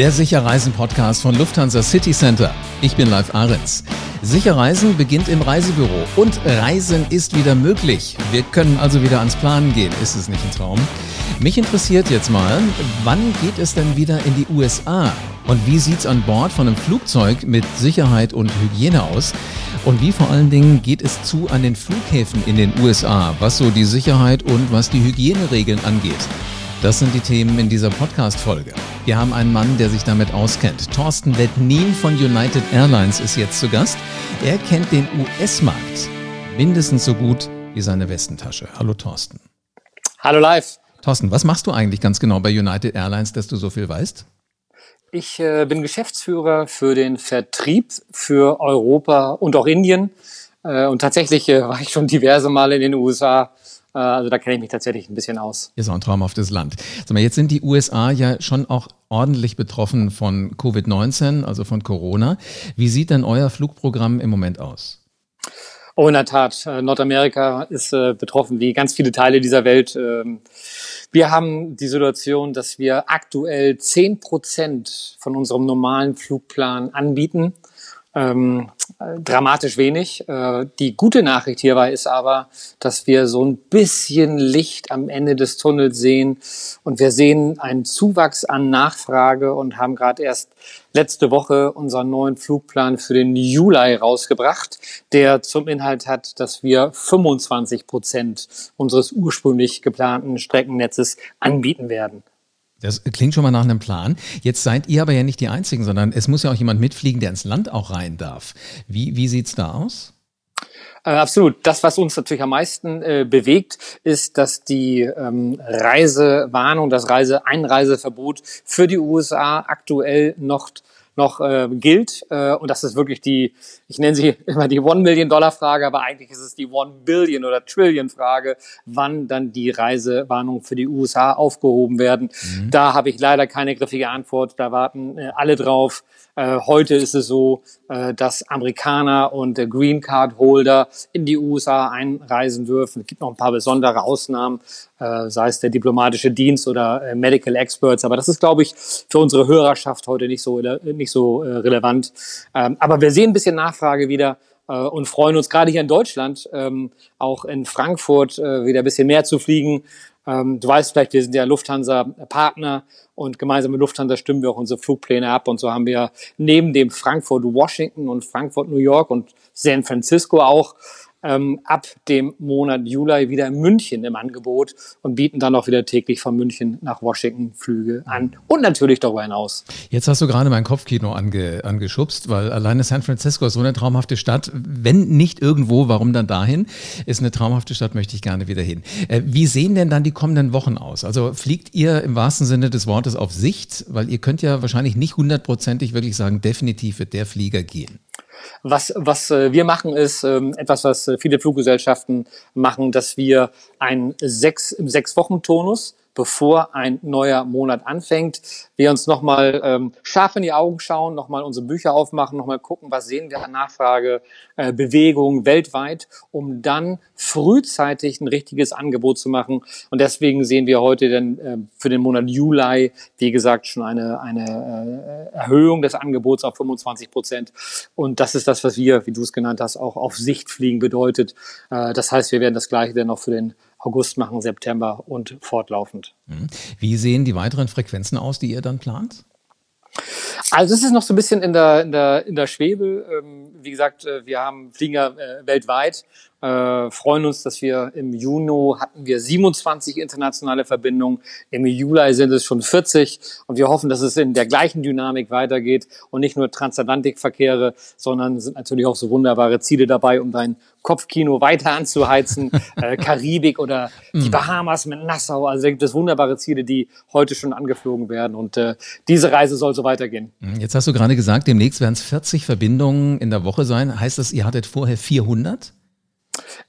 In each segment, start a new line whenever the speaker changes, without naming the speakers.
Der Sicherreisen-Podcast von Lufthansa City Center. Ich bin Live Ahrens. Sicherreisen beginnt im Reisebüro und Reisen ist wieder möglich. Wir können also wieder ans Planen gehen. Ist es nicht ein Traum? Mich interessiert jetzt mal, wann geht es denn wieder in die USA? Und wie sieht's an Bord von einem Flugzeug mit Sicherheit und Hygiene aus? Und wie vor allen Dingen geht es zu an den Flughäfen in den USA, was so die Sicherheit und was die Hygieneregeln angeht? Das sind die Themen in dieser Podcast-Folge. Wir haben einen Mann, der sich damit auskennt. Thorsten Wettnin von United Airlines ist jetzt zu Gast. Er kennt den US-Markt mindestens so gut wie seine Westentasche. Hallo Thorsten.
Hallo live.
Thorsten, was machst du eigentlich ganz genau bei United Airlines, dass du so viel weißt?
Ich äh, bin Geschäftsführer für den Vertrieb für Europa und auch Indien. Äh, und tatsächlich äh, war ich schon diverse Male in den USA also da kenne ich mich tatsächlich ein bisschen aus.
Ist auch ein traumhaftes Land. Sag mal, jetzt sind die USA ja schon auch ordentlich betroffen von Covid-19, also von Corona. Wie sieht denn euer Flugprogramm im Moment aus?
Oh, in der Tat. Äh, Nordamerika ist äh, betroffen, wie ganz viele Teile dieser Welt. Ähm, wir haben die Situation, dass wir aktuell zehn Prozent von unserem normalen Flugplan anbieten ähm, dramatisch wenig. Äh, die gute Nachricht hierbei ist aber, dass wir so ein bisschen Licht am Ende des Tunnels sehen und wir sehen einen Zuwachs an Nachfrage und haben gerade erst letzte Woche unseren neuen Flugplan für den Juli rausgebracht, der zum Inhalt hat, dass wir 25 Prozent unseres ursprünglich geplanten Streckennetzes anbieten werden.
Das klingt schon mal nach einem Plan. Jetzt seid ihr aber ja nicht die Einzigen, sondern es muss ja auch jemand mitfliegen, der ins Land auch rein darf. Wie, wie sieht's da aus?
Äh, absolut. Das, was uns natürlich am meisten äh, bewegt, ist, dass die ähm, Reisewarnung, das Reiseeinreiseverbot für die USA aktuell noch noch äh, gilt. Äh, und das ist wirklich die, ich nenne sie immer die One-Million-Dollar-Frage, aber eigentlich ist es die One-Billion- oder Trillion-Frage, wann dann die Reisewarnungen für die USA aufgehoben werden. Mhm. Da habe ich leider keine griffige Antwort. Da warten äh, alle drauf. Äh, heute ist es so, äh, dass Amerikaner und äh, Green Card Holder in die USA einreisen dürfen. Es gibt noch ein paar besondere Ausnahmen, äh, sei es der diplomatische Dienst oder äh, Medical Experts. Aber das ist, glaube ich, für unsere Hörerschaft heute nicht so, nicht so äh, relevant. Ähm, aber wir sehen ein bisschen Nachfrage wieder äh, und freuen uns gerade hier in Deutschland, ähm, auch in Frankfurt äh, wieder ein bisschen mehr zu fliegen. Ähm, du weißt vielleicht, wir sind ja Lufthansa-Partner und gemeinsam mit Lufthansa stimmen wir auch unsere Flugpläne ab. Und so haben wir neben dem Frankfurt-Washington und Frankfurt-New York und San Francisco auch ähm, ab dem Monat Juli wieder in München im Angebot und bieten dann auch wieder täglich von München nach Washington Flüge an und natürlich darüber hinaus.
Jetzt hast du gerade mein Kopfkino ange, angeschubst, weil alleine San Francisco ist so eine traumhafte Stadt. Wenn nicht irgendwo, warum dann dahin? Ist eine traumhafte Stadt, möchte ich gerne wieder hin. Äh, wie sehen denn dann die kommenden Wochen aus? Also fliegt ihr im wahrsten Sinne des Wortes auf Sicht? Weil ihr könnt ja wahrscheinlich nicht hundertprozentig wirklich sagen, definitiv wird der Flieger gehen.
Was, was äh, wir machen, ist ähm, etwas, was äh, viele Fluggesellschaften machen, dass wir einen sechs, im Sechs-Wochen-Tonus bevor ein neuer Monat anfängt, wir uns nochmal ähm, scharf in die Augen schauen, nochmal unsere Bücher aufmachen, nochmal gucken, was sehen wir an Nachfrage, äh, Bewegung weltweit, um dann frühzeitig ein richtiges Angebot zu machen. Und deswegen sehen wir heute dann äh, für den Monat Juli, wie gesagt, schon eine, eine äh, Erhöhung des Angebots auf 25 Prozent. Und das ist das, was wir, wie du es genannt hast, auch auf Sicht fliegen bedeutet. Äh, das heißt, wir werden das Gleiche dann auch für den August machen, September und fortlaufend.
Mhm. Wie sehen die weiteren Frequenzen aus, die ihr dann plant?
Also es ist noch so ein bisschen in der, in der, in der Schwebe. Ähm, wie gesagt, äh, wir haben Flieger äh, weltweit äh, freuen uns, dass wir im Juni hatten wir 27 internationale Verbindungen, im Juli sind es schon 40 und wir hoffen, dass es in der gleichen Dynamik weitergeht und nicht nur Transatlantikverkehre, sondern sind natürlich auch so wunderbare Ziele dabei, um dein Kopfkino weiter anzuheizen, äh, Karibik oder die mhm. Bahamas mit Nassau. Also da gibt es wunderbare Ziele, die heute schon angeflogen werden und äh, diese Reise soll so weitergehen.
Mhm. Jetzt hast du gerade gesagt, demnächst werden es 40 Verbindungen in der Woche sein. Heißt das, ihr hattet vorher 400?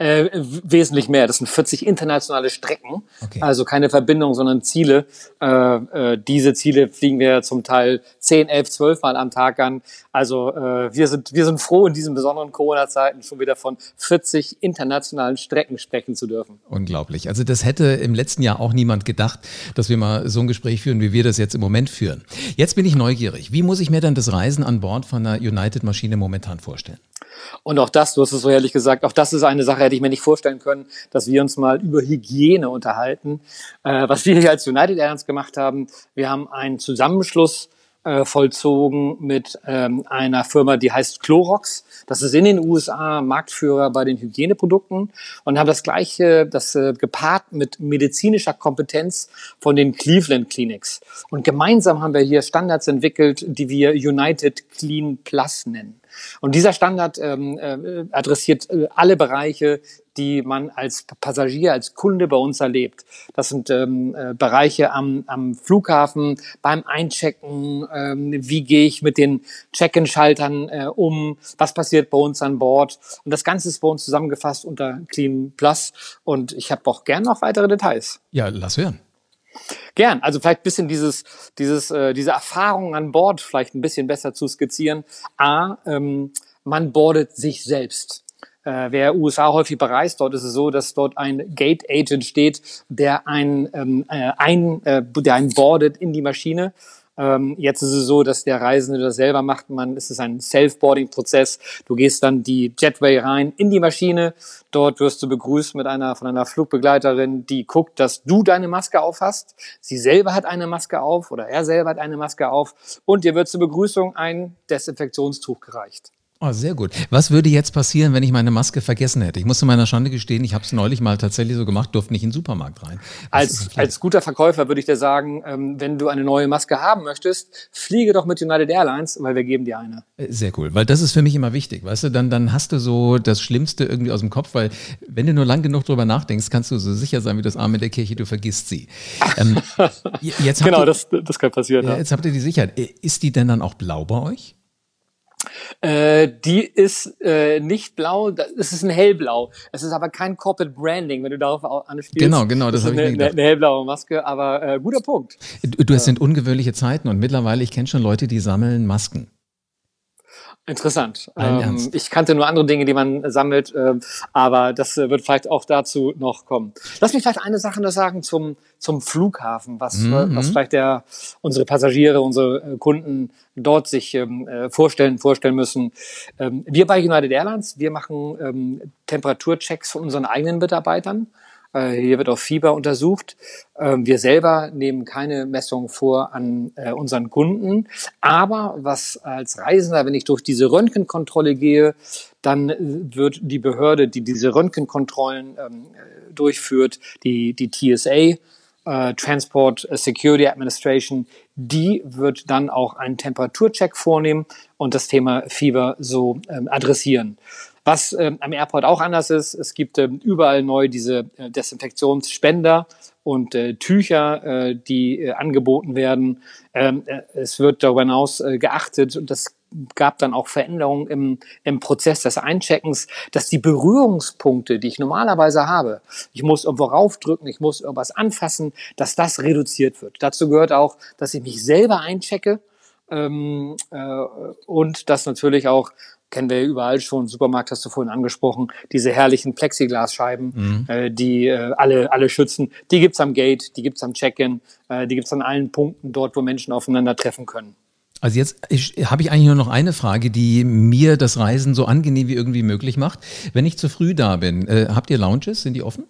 Äh, wesentlich mehr. Das sind 40 internationale Strecken. Okay. Also keine Verbindung, sondern Ziele. Äh, äh, diese Ziele fliegen wir zum Teil 10, 11, 12 Mal am Tag an. Also äh, wir, sind, wir sind froh, in diesen besonderen Corona-Zeiten schon wieder von 40 internationalen Strecken sprechen zu dürfen.
Unglaublich. Also das hätte im letzten Jahr auch niemand gedacht, dass wir mal so ein Gespräch führen, wie wir das jetzt im Moment führen. Jetzt bin ich neugierig. Wie muss ich mir denn das Reisen an Bord von einer United-Maschine momentan vorstellen?
Und auch das, du hast es so ehrlich gesagt, auch das ist eine Sache, hätte ich mir nicht vorstellen können, dass wir uns mal über Hygiene unterhalten. Äh, was wir hier als United Airlines gemacht haben, wir haben einen Zusammenschluss äh, vollzogen mit ähm, einer Firma, die heißt Clorox. Das ist in den USA Marktführer bei den Hygieneprodukten und haben das gleiche, das äh, gepaart mit medizinischer Kompetenz von den Cleveland Clinics. Und gemeinsam haben wir hier Standards entwickelt, die wir United Clean Plus nennen. Und dieser Standard ähm, äh, adressiert äh, alle Bereiche, die man als Passagier, als Kunde bei uns erlebt. Das sind ähm, äh, Bereiche am, am Flughafen, beim Einchecken, ähm, wie gehe ich mit den Check-in-Schaltern äh, um, was passiert bei uns an Bord. Und das Ganze ist bei uns zusammengefasst unter Clean Plus. Und ich habe auch gern noch weitere Details.
Ja, lass hören.
Gern. Also vielleicht bisschen dieses, dieses, äh, diese Erfahrung an Bord vielleicht ein bisschen besser zu skizzieren. A, ähm, man boardet sich selbst. Äh, wer USA häufig bereist, dort ist es so, dass dort ein Gate Agent steht, der ein, ähm, äh, ein äh, der einen boardet in die Maschine ähm, jetzt ist es so, dass der Reisende das selber macht. Man, es ist ein Self-Boarding-Prozess. Du gehst dann die Jetway rein in die Maschine. Dort wirst du begrüßt mit einer, von einer Flugbegleiterin, die guckt, dass du deine Maske auf hast. Sie selber hat eine Maske auf oder er selber hat eine Maske auf. Und dir wird zur Begrüßung ein Desinfektionstuch gereicht.
Oh, sehr gut. Was würde jetzt passieren, wenn ich meine Maske vergessen hätte? Ich muss zu meiner Schande gestehen, ich habe es neulich mal tatsächlich so gemacht, durfte nicht in den Supermarkt rein.
als, als guter Verkäufer würde ich dir sagen, ähm, wenn du eine neue Maske haben möchtest, fliege doch mit United Airlines, weil wir geben dir eine.
Äh, sehr cool, weil das ist für mich immer wichtig. Weißt du, dann, dann hast du so das Schlimmste irgendwie aus dem Kopf, weil wenn du nur lang genug drüber nachdenkst, kannst du so sicher sein wie das Arme der Kirche, du vergisst sie.
Ähm, jetzt genau, ihr, das, das kann passieren.
Ja, jetzt habt ihr die Sicherheit. Äh, ist die denn dann auch blau bei euch?
Äh, die ist äh, nicht blau, es ist ein hellblau. Es ist aber kein Corporate Branding, wenn du darauf anspielst.
Genau, genau,
das, das habe ich eine, eine hellblaue Maske, aber äh, guter Punkt.
Du, du, es sind ungewöhnliche Zeiten und mittlerweile, ich kenne schon Leute, die sammeln Masken.
Interessant. Ähm, ich kannte nur andere Dinge, die man sammelt, äh, aber das äh, wird vielleicht auch dazu noch kommen. Lass mich vielleicht eine Sache noch sagen zum, zum Flughafen, was, mhm. was vielleicht der, unsere Passagiere, unsere äh, Kunden dort sich ähm, äh, vorstellen, vorstellen müssen. Ähm, wir bei United Airlines, wir machen ähm, Temperaturchecks von unseren eigenen Mitarbeitern. Äh, hier wird auch Fieber untersucht. Ähm, wir selber nehmen keine Messung vor an äh, unseren Kunden. Aber was als Reisender, wenn ich durch diese Röntgenkontrolle gehe, dann äh, wird die Behörde, die diese Röntgenkontrollen ähm, durchführt, die, die TSA, Transport Security Administration, die wird dann auch einen Temperaturcheck vornehmen und das Thema Fieber so ähm, adressieren. Was ähm, am Airport auch anders ist, es gibt ähm, überall neu diese äh, Desinfektionsspender und äh, Tücher, äh, die äh, angeboten werden. Ähm, äh, es wird darüber hinaus äh, geachtet und das gab dann auch Veränderungen im, im Prozess des Eincheckens, dass die Berührungspunkte, die ich normalerweise habe, ich muss irgendwo raufdrücken, ich muss irgendwas anfassen, dass das reduziert wird. Dazu gehört auch, dass ich mich selber einchecke ähm, äh, und dass natürlich auch kennen wir überall schon. Supermarkt hast du vorhin angesprochen. Diese herrlichen Plexiglasscheiben, mhm. äh, die äh, alle, alle schützen. Die gibt's am Gate, die gibt's am Check-in, äh, die gibt's an allen Punkten dort, wo Menschen aufeinandertreffen können.
Also jetzt habe ich eigentlich nur noch eine Frage, die mir das Reisen so angenehm wie irgendwie möglich macht. Wenn ich zu früh da bin, äh, habt ihr Lounges? Sind die offen?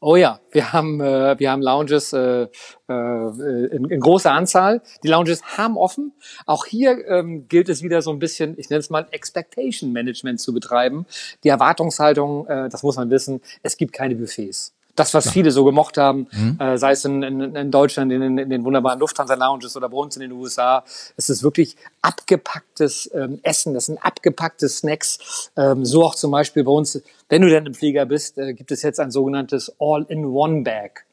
Oh ja, wir haben, äh, wir haben Lounges äh, äh, in, in großer Anzahl. Die Lounges haben offen. Auch hier ähm, gilt es wieder so ein bisschen, ich nenne es mal Expectation Management zu betreiben. Die Erwartungshaltung, äh, das muss man wissen, es gibt keine Buffets das, was ja. viele so gemocht haben, mhm. äh, sei es in, in, in Deutschland, in, in, den wunderbaren Lufthansa-Lounges oder bei uns in den USA, es ist wirklich abgepacktes ähm, Essen, das sind abgepackte Snacks. Ähm, so auch zum Beispiel bei uns, wenn du denn im Flieger bist, äh, gibt es jetzt ein sogenanntes All-in-One-Bag.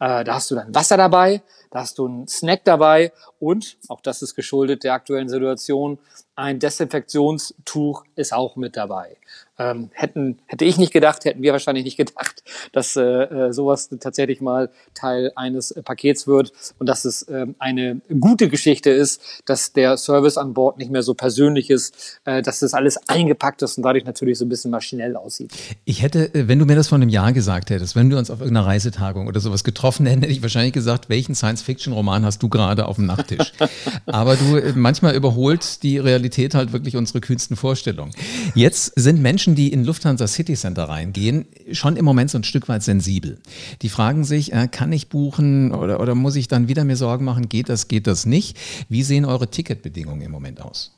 Äh, da hast du dann Wasser dabei, da hast du einen Snack dabei und, auch das ist geschuldet der aktuellen Situation, ein Desinfektionstuch ist auch mit dabei. Ähm, hätten, hätte ich nicht gedacht, hätten wir wahrscheinlich nicht gedacht, dass äh, äh sowas tatsächlich mal Teil eines äh, Pakets wird und dass es äh, eine gute Geschichte ist, dass der Service an Bord nicht mehr so persönlich ist, äh, dass das alles eingepackt ist und dadurch natürlich so ein bisschen maschinell aussieht.
Ich hätte, äh, wenn du mir das vor einem Jahr gesagt hättest, wenn wir uns auf irgendeiner Reisetagung oder sowas getroffen hätten, hätte ich wahrscheinlich gesagt, welchen Science-Fiction-Roman hast du gerade auf dem Nachttisch? Aber du, manchmal überholt die Realität halt wirklich unsere kühnsten Vorstellungen. Jetzt sind Menschen Menschen, die in Lufthansa City Center reingehen, schon im Moment so ein Stück weit sensibel. Die fragen sich, äh, kann ich buchen oder, oder muss ich dann wieder mir Sorgen machen, geht das, geht das nicht? Wie sehen eure Ticketbedingungen im Moment aus?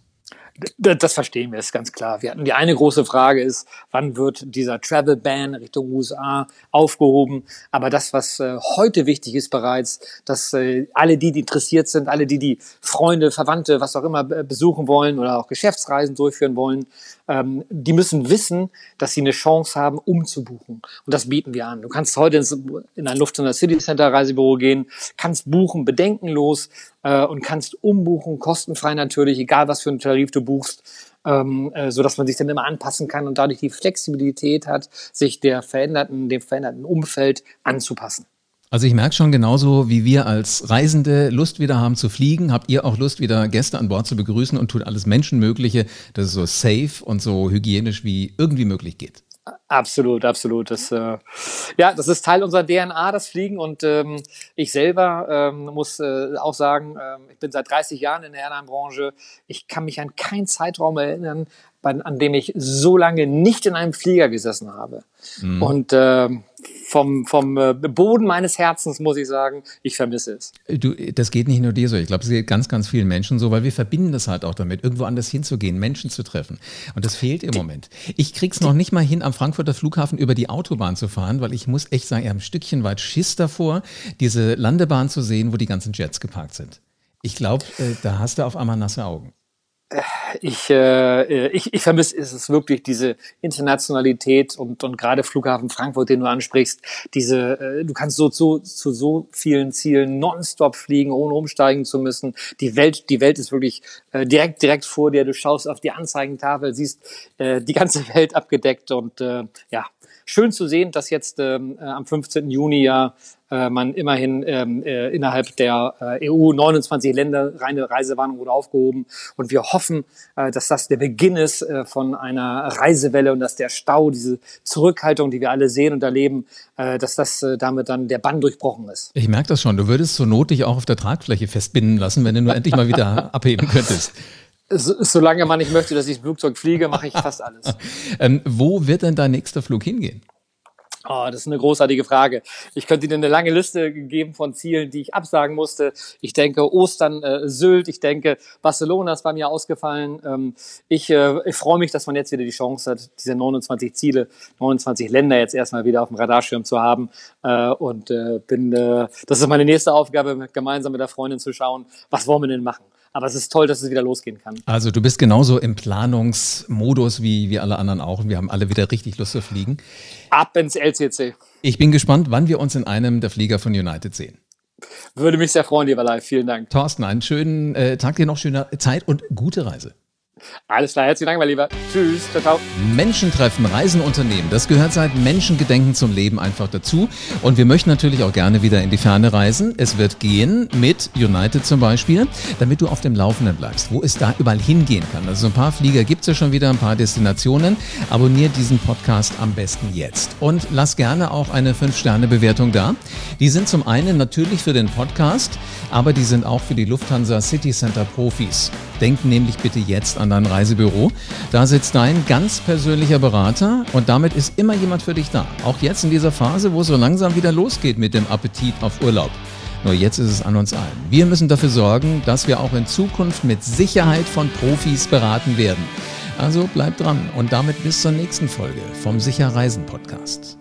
Das verstehen wir, ist ganz klar. Wir hatten die eine große Frage ist, wann wird dieser Travel Ban Richtung USA aufgehoben? Aber das, was äh, heute wichtig ist bereits, dass äh, alle die, die interessiert sind, alle die, die Freunde, Verwandte, was auch immer besuchen wollen oder auch Geschäftsreisen durchführen wollen, ähm, die müssen wissen, dass sie eine Chance haben, umzubuchen. Und das bieten wir an. Du kannst heute in ein Lufthansa City Center Reisebüro gehen, kannst buchen, bedenkenlos äh, und kannst umbuchen, kostenfrei natürlich, egal was für einen Tarif du buchst. Ähm, äh, so dass man sich dann immer anpassen kann und dadurch die Flexibilität hat, sich der veränderten, dem veränderten Umfeld anzupassen.
Also ich merke schon genauso, wie wir als Reisende Lust wieder haben zu fliegen, habt ihr auch Lust wieder Gäste an Bord zu begrüßen und tut alles Menschenmögliche, dass es so safe und so hygienisch wie irgendwie möglich geht.
Absolut, absolut. Das, äh, ja, das ist Teil unserer DNA, das Fliegen. Und ähm, ich selber ähm, muss äh, auch sagen, äh, ich bin seit 30 Jahren in der Airline-Branche. Ich kann mich an keinen Zeitraum erinnern, bei, an dem ich so lange nicht in einem Flieger gesessen habe. Mhm. Und äh, vom, vom äh, Boden meines Herzens muss ich sagen, ich vermisse es.
Du, das geht nicht nur dir so. Ich glaube, es geht ganz, ganz vielen Menschen so, weil wir verbinden das halt auch damit, irgendwo anders hinzugehen, Menschen zu treffen. Und das fehlt im die, Moment. Ich krieg's noch nicht mal hin, am Frankfurter Flughafen über die Autobahn zu fahren, weil ich muss echt sagen, ich habe ein Stückchen weit Schiss davor, diese Landebahn zu sehen, wo die ganzen Jets geparkt sind. Ich glaube, äh, da hast du auf einmal nasse Augen
ich, äh, ich, ich vermisse es wirklich diese Internationalität und, und gerade Flughafen Frankfurt, den du ansprichst, diese, äh, du kannst so zu, zu so vielen Zielen nonstop fliegen, ohne umsteigen zu müssen. Die Welt, die Welt ist wirklich äh, direkt, direkt vor dir. Du schaust auf die Anzeigentafel, siehst äh, die ganze Welt abgedeckt und äh, ja, schön zu sehen, dass jetzt ähm, äh, am 15. Juni ja äh, man immerhin ähm, äh, innerhalb der äh, EU 29 Länder reine Reisewarnung wurde aufgehoben und wir hoffen, äh, dass das der Beginn ist äh, von einer Reisewelle und dass der Stau, diese Zurückhaltung, die wir alle sehen und erleben, äh, dass das äh, damit dann der Bann durchbrochen ist.
Ich merke das schon. Du würdest zur Not dich auch auf der Tragfläche festbinden lassen, wenn du nur endlich mal wieder abheben könntest.
So, solange man nicht möchte, dass ich Flugzeug fliege, mache ich fast alles.
ähm, wo wird denn dein nächster Flug hingehen?
Oh, das ist eine großartige Frage. Ich könnte dir eine lange Liste geben von Zielen, die ich absagen musste. Ich denke Ostern, äh, Sylt, ich denke Barcelona ist bei mir ausgefallen. Ähm, ich, äh, ich freue mich, dass man jetzt wieder die Chance hat, diese 29 Ziele, 29 Länder jetzt erstmal wieder auf dem Radarschirm zu haben. Äh, und äh, bin, äh, das ist meine nächste Aufgabe, gemeinsam mit der Freundin zu schauen, was wollen wir denn machen. Aber es ist toll, dass es wieder losgehen kann.
Also du bist genauso im Planungsmodus wie, wie alle anderen auch. Und wir haben alle wieder richtig Lust zu fliegen.
Ab ins LCC.
Ich bin gespannt, wann wir uns in einem der Flieger von United sehen.
Würde mich sehr freuen, lieber Live. Vielen Dank.
Thorsten, einen schönen äh, Tag dir noch, schöne Zeit und gute Reise.
Alles klar, herzlichen Dank, mein Lieber. Tschüss, ciao, ciao.
Menschen treffen, Reisen unternehmen, das gehört seit Menschengedenken zum Leben einfach dazu. Und wir möchten natürlich auch gerne wieder in die Ferne reisen. Es wird gehen mit United zum Beispiel, damit du auf dem Laufenden bleibst, wo es da überall hingehen kann. Also ein paar Flieger gibt es ja schon wieder, ein paar Destinationen. Abonnier diesen Podcast am besten jetzt. Und lass gerne auch eine 5-Sterne-Bewertung da. Die sind zum einen natürlich für den Podcast, aber die sind auch für die Lufthansa City Center Profis. Denk nämlich bitte jetzt an dein Reisebüro. Da sitzt dein ganz persönlicher Berater und damit ist immer jemand für dich da. Auch jetzt in dieser Phase, wo es so langsam wieder losgeht mit dem Appetit auf Urlaub. Nur jetzt ist es an uns allen. Wir müssen dafür sorgen, dass wir auch in Zukunft mit Sicherheit von Profis beraten werden. Also bleib dran und damit bis zur nächsten Folge vom Sicher Reisen Podcast.